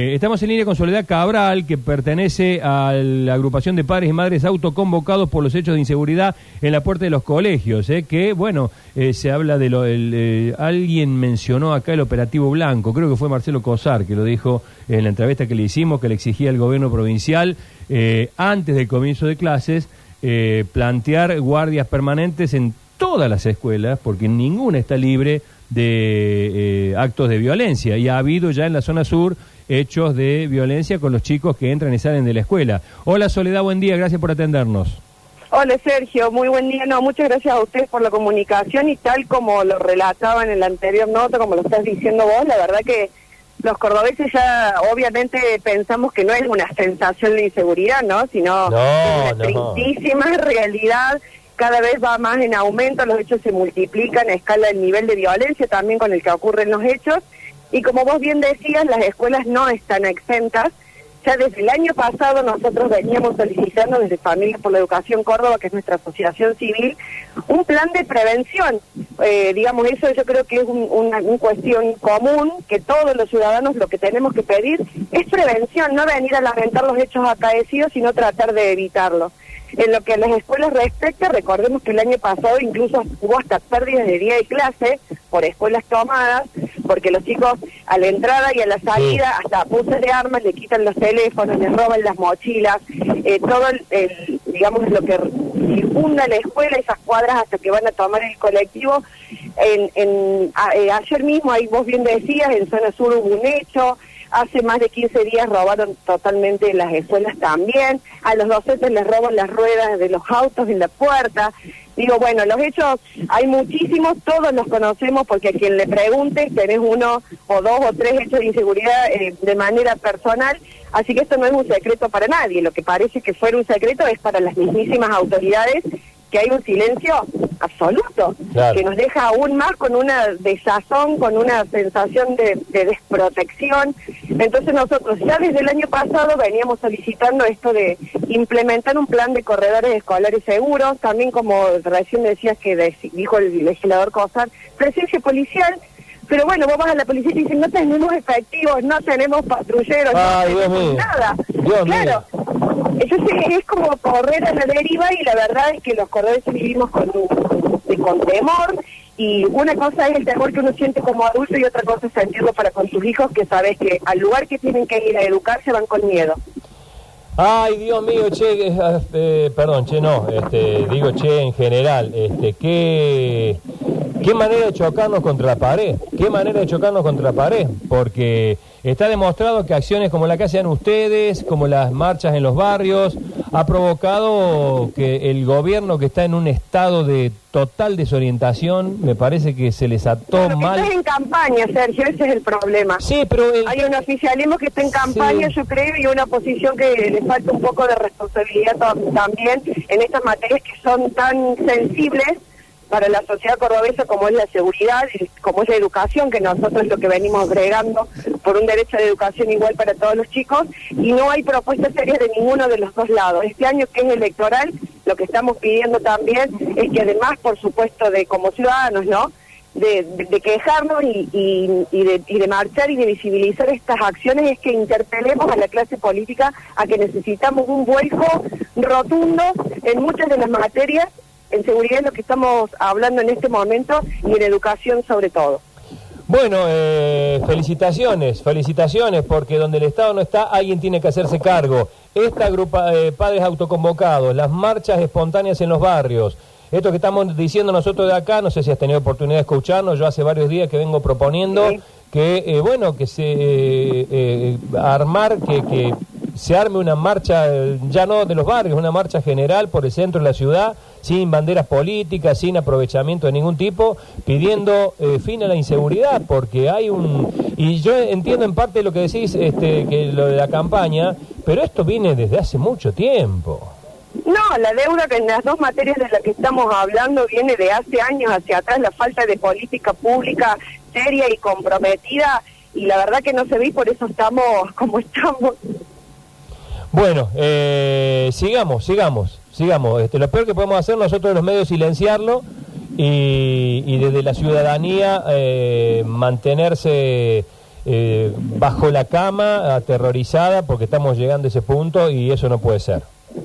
Eh, Estamos en línea con Soledad Cabral, que pertenece a la agrupación de padres y madres autoconvocados por los hechos de inseguridad en la puerta de los colegios. eh, que, bueno, eh, se habla de lo. eh, alguien mencionó acá el operativo blanco, creo que fue Marcelo Cosar que lo dijo en la entrevista que le hicimos, que le exigía al gobierno provincial, antes del comienzo de clases, plantear guardias permanentes en todas las escuelas, porque ninguna está libre de actos de violencia. Y ha habido ya en la zona sur hechos de violencia con los chicos que entran y salen de la escuela. Hola Soledad, buen día, gracias por atendernos. Hola Sergio, muy buen día. No, muchas gracias a ustedes por la comunicación y tal como lo relataban en la anterior nota, como lo estás diciendo vos, la verdad que los cordobeses ya obviamente pensamos que no es una sensación de inseguridad, ¿no? Sino No, una no. tristísima realidad. Cada vez va más en aumento, los hechos se multiplican a escala del nivel de violencia también con el que ocurren los hechos. Y como vos bien decías, las escuelas no están exentas. Ya desde el año pasado nosotros veníamos solicitando desde Familias por la Educación Córdoba, que es nuestra asociación civil, un plan de prevención. Eh, digamos, eso yo creo que es un- una, una cuestión común, que todos los ciudadanos lo que tenemos que pedir es prevención, no venir a lamentar los hechos acaecidos, sino tratar de evitarlos. En lo que a las escuelas respecta, recordemos que el año pasado incluso hubo hasta pérdidas de día de clase por escuelas tomadas, porque los chicos a la entrada y a la salida hasta abusos de armas le quitan los teléfonos, les roban las mochilas, eh, todo el, el, digamos lo que circunda la escuela, esas cuadras hasta que van a tomar el colectivo. En, en, a- eh, ayer mismo, ahí vos bien decías, en zona sur hubo un hecho, Hace más de 15 días robaron totalmente las escuelas también. A los docentes les roban las ruedas de los autos en la puerta. Digo, bueno, los hechos hay muchísimos, todos los conocemos porque a quien le pregunte tenés uno o dos o tres hechos de inseguridad eh, de manera personal. Así que esto no es un secreto para nadie. Lo que parece que fuera un secreto es para las mismísimas autoridades que hay un silencio absoluto, Claro. que nos deja aún más con una desazón, con una sensación de, de desprotección. Entonces nosotros ya desde el año pasado veníamos solicitando esto de implementar un plan de corredores escolares seguros, también como recién decías que dijo el legislador Cosar, presencia policial. Pero bueno, vos vas a la policía y te dicen, no tenemos efectivos, no tenemos patrulleros, Ay, no Dios tenemos mío. nada. Dios claro. Entonces es como correr a la deriva y la verdad es que los corredores vivimos con, con temor y una cosa es el temor que uno siente como adulto y otra cosa es sentirlo para con tus hijos que sabes que al lugar que tienen que ir a educarse van con miedo. Ay, Dios mío, che, eh, eh, perdón, che, no, este, digo che en general, este, qué, qué manera de chocarnos contra la pared, qué manera de chocarnos contra la pared, porque está demostrado que acciones como la que hacen ustedes, como las marchas en los barrios, ha provocado que el gobierno que está en un estado de total desorientación, me parece que se les ató Claro, que mal. estás en campaña, Sergio, ese es el problema. Sí, pero el- Hay un oficialismo que está en campaña, Sí. yo creo, y una oposición que le falta un poco de responsabilidad también en estas materias que son tan sensibles para la sociedad cordobesa como es la seguridad como es la educación, que nosotros es lo que venimos bregando por un derecho de educación igual para todos los chicos, y no hay propuestas serias de ninguno de los dos lados. Este año que es electoral, lo que estamos pidiendo también es que además, por supuesto, de como ciudadanos, ¿no? de, de- de quejarnos y, y- y de, y de marchar y de visibilizar estas acciones es que interpelemos a la clase política a que necesitamos un vuelco rotundo en muchas de las materias, en seguridad es lo que estamos hablando en este momento y en educación sobre todo. Bueno, eh, felicitaciones, felicitaciones, porque donde el Estado no está, alguien tiene que hacerse cargo. Esta grupa de padres autoconvocados, las marchas espontáneas en los barrios, esto que estamos diciendo nosotros de acá, no sé si has tenido oportunidad de escucharnos, yo hace varios días que vengo proponiendo Sí. que, eh, bueno, que se eh, eh, armar, que, que se arme una marcha, eh, ya no de los barrios, una marcha general por el centro de la ciudad, sin banderas políticas, sin aprovechamiento de ningún tipo, pidiendo eh, fin a la inseguridad, porque hay un... Y yo entiendo en parte lo que decís, este, que lo de la campaña, pero esto viene desde hace mucho tiempo. No, la deuda que en las dos materias de las que estamos hablando viene de hace años hacia atrás, la falta de política pública seria y comprometida, y la verdad que no se ve por eso estamos como estamos. Bueno, eh, sigamos, sigamos, sigamos. Este, lo peor que podemos hacer nosotros los medios es silenciarlo y, y desde la ciudadanía eh, mantenerse eh, bajo la cama, aterrorizada, porque estamos llegando a ese punto y eso no puede ser.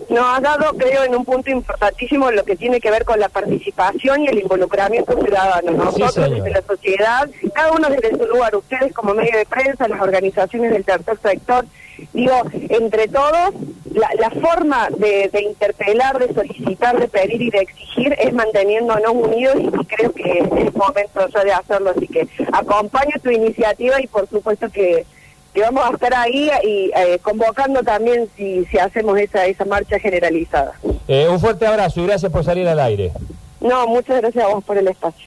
Nos ha dado, creo, en un punto importantísimo lo que tiene que ver con la participación y el involucramiento ciudadano. Nosotros desde la sociedad, cada uno desde su lugar, ustedes como medio de prensa, las organizaciones del tercer sector, digo, entre todos, la, forma de, interpelar, de solicitar, de pedir y de exigir es manteniéndonos unidos y creo que es momento ya de hacerlo. Así que acompaño tu iniciativa y por supuesto que que vamos a estar ahí y eh, convocando también si, si hacemos esa, esa marcha generalizada. Eh, un fuerte abrazo y gracias por salir al aire. No, muchas gracias a vos por el espacio.